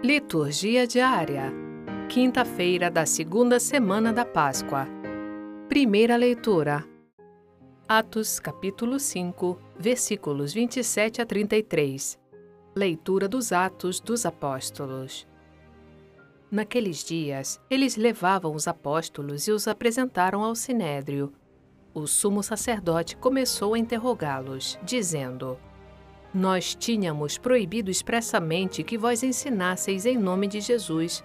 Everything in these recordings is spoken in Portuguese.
Liturgia diária. Quinta-feira da segunda semana da Páscoa. Primeira leitura. Atos, capítulo 5, versículos 27 a 33. Leitura dos Atos dos Apóstolos. Naqueles dias, eles levavam os apóstolos e os apresentaram ao sinédrio. O sumo sacerdote começou a interrogá-los, dizendo: nós tínhamos proibido expressamente que vós ensinasseis em nome de Jesus.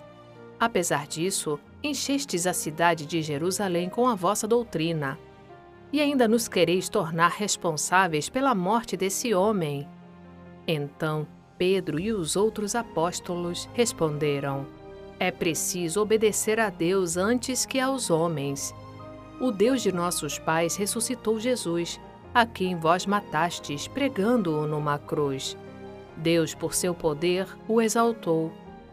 Apesar disso, enchestes a cidade de Jerusalém com a vossa doutrina. E ainda nos quereis tornar responsáveis pela morte desse homem. Então Pedro e os outros apóstolos responderam: É preciso obedecer a Deus antes que aos homens. O Deus de nossos pais ressuscitou Jesus a quem vós matastes pregando-o numa cruz. Deus, por seu poder, o exaltou,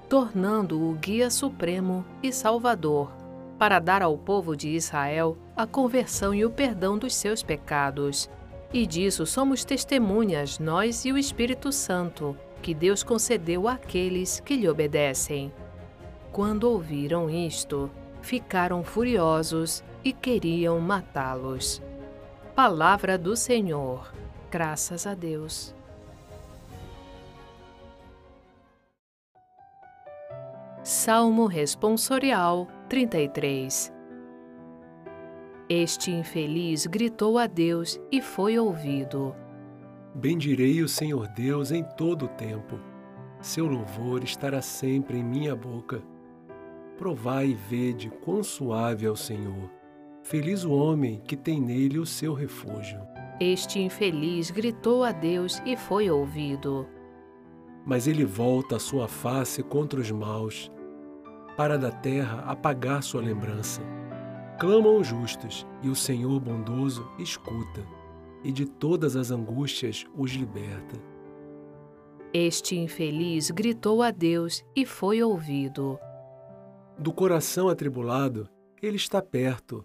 tornando-o guia supremo e salvador, para dar ao povo de Israel a conversão e o perdão dos seus pecados. E disso somos testemunhas, nós e o Espírito Santo, que Deus concedeu àqueles que lhe obedecem. Quando ouviram isto, ficaram furiosos e queriam matá-los. Palavra do Senhor. Graças a Deus. Salmo Responsorial 33 Este infeliz gritou a Deus e foi ouvido. Bendirei o Senhor Deus em todo o tempo. Seu louvor estará sempre em minha boca. Provai e vede quão suave é o Senhor Feliz o homem que tem nele o seu refúgio. Este infeliz gritou a Deus e foi ouvido. Mas ele volta a sua face contra os maus, para da terra apagar sua lembrança. Clamam os justos, e o Senhor bondoso escuta, e de todas as angústias os liberta. Este infeliz gritou a Deus e foi ouvido. Do coração atribulado, ele está perto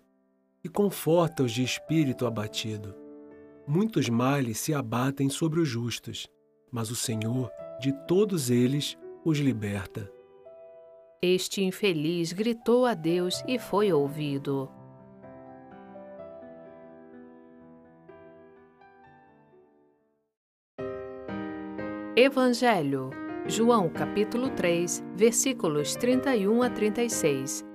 e conforta os de espírito abatido. Muitos males se abatem sobre os justos, mas o Senhor, de todos eles, os liberta. Este infeliz gritou a Deus e foi ouvido. Evangelho, João capítulo 3, versículos 31 a 36.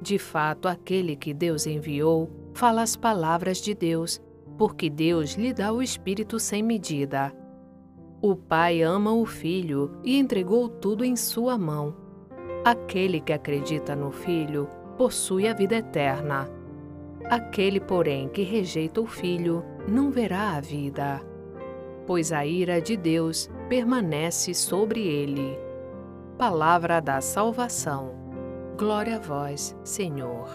de fato, aquele que Deus enviou fala as palavras de Deus, porque Deus lhe dá o Espírito sem medida. O Pai ama o Filho e entregou tudo em sua mão. Aquele que acredita no Filho possui a vida eterna. Aquele, porém, que rejeita o Filho não verá a vida, pois a ira de Deus permanece sobre ele. Palavra da Salvação. Glória a vós, Senhor.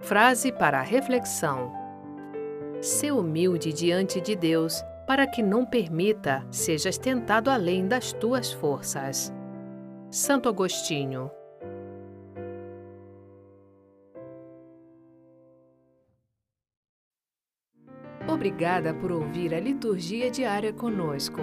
Frase para reflexão: Ser humilde diante de Deus, para que não permita sejas tentado além das tuas forças. Santo Agostinho. Obrigada por ouvir a liturgia diária conosco.